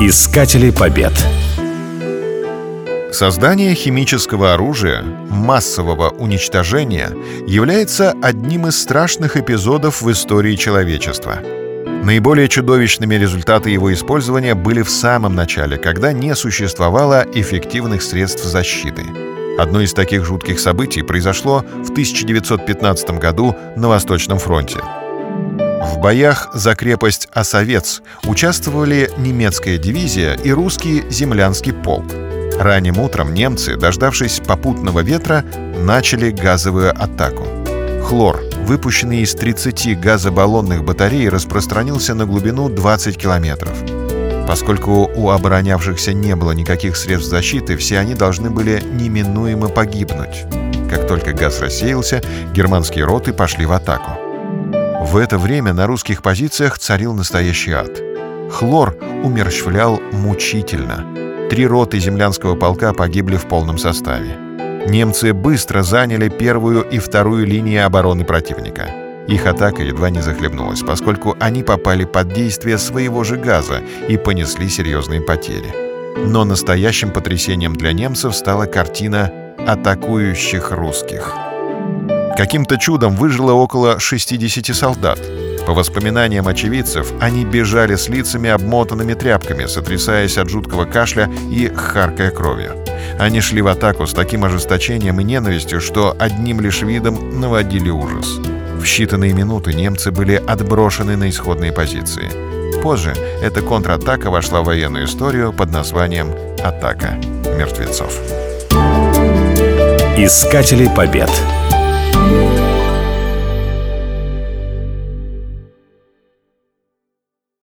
Искатели побед. Создание химического оружия, массового уничтожения, является одним из страшных эпизодов в истории человечества. Наиболее чудовищными результаты его использования были в самом начале, когда не существовало эффективных средств защиты. Одно из таких жутких событий произошло в 1915 году на Восточном фронте – в боях за крепость Осовец участвовали немецкая дивизия и русский землянский полк. Ранним утром немцы, дождавшись попутного ветра, начали газовую атаку. Хлор, выпущенный из 30 газобаллонных батарей, распространился на глубину 20 километров. Поскольку у оборонявшихся не было никаких средств защиты, все они должны были неминуемо погибнуть. Как только газ рассеялся, германские роты пошли в атаку. В это время на русских позициях царил настоящий ад. Хлор умерщвлял мучительно. Три роты землянского полка погибли в полном составе. Немцы быстро заняли первую и вторую линии обороны противника. Их атака едва не захлебнулась, поскольку они попали под действие своего же газа и понесли серьезные потери. Но настоящим потрясением для немцев стала картина атакующих русских – Каким-то чудом выжило около 60 солдат. По воспоминаниям очевидцев, они бежали с лицами обмотанными тряпками, сотрясаясь от жуткого кашля и харкая кровью. Они шли в атаку с таким ожесточением и ненавистью, что одним лишь видом наводили ужас. В считанные минуты немцы были отброшены на исходные позиции. Позже эта контратака вошла в военную историю под названием «Атака мертвецов». Искатели побед.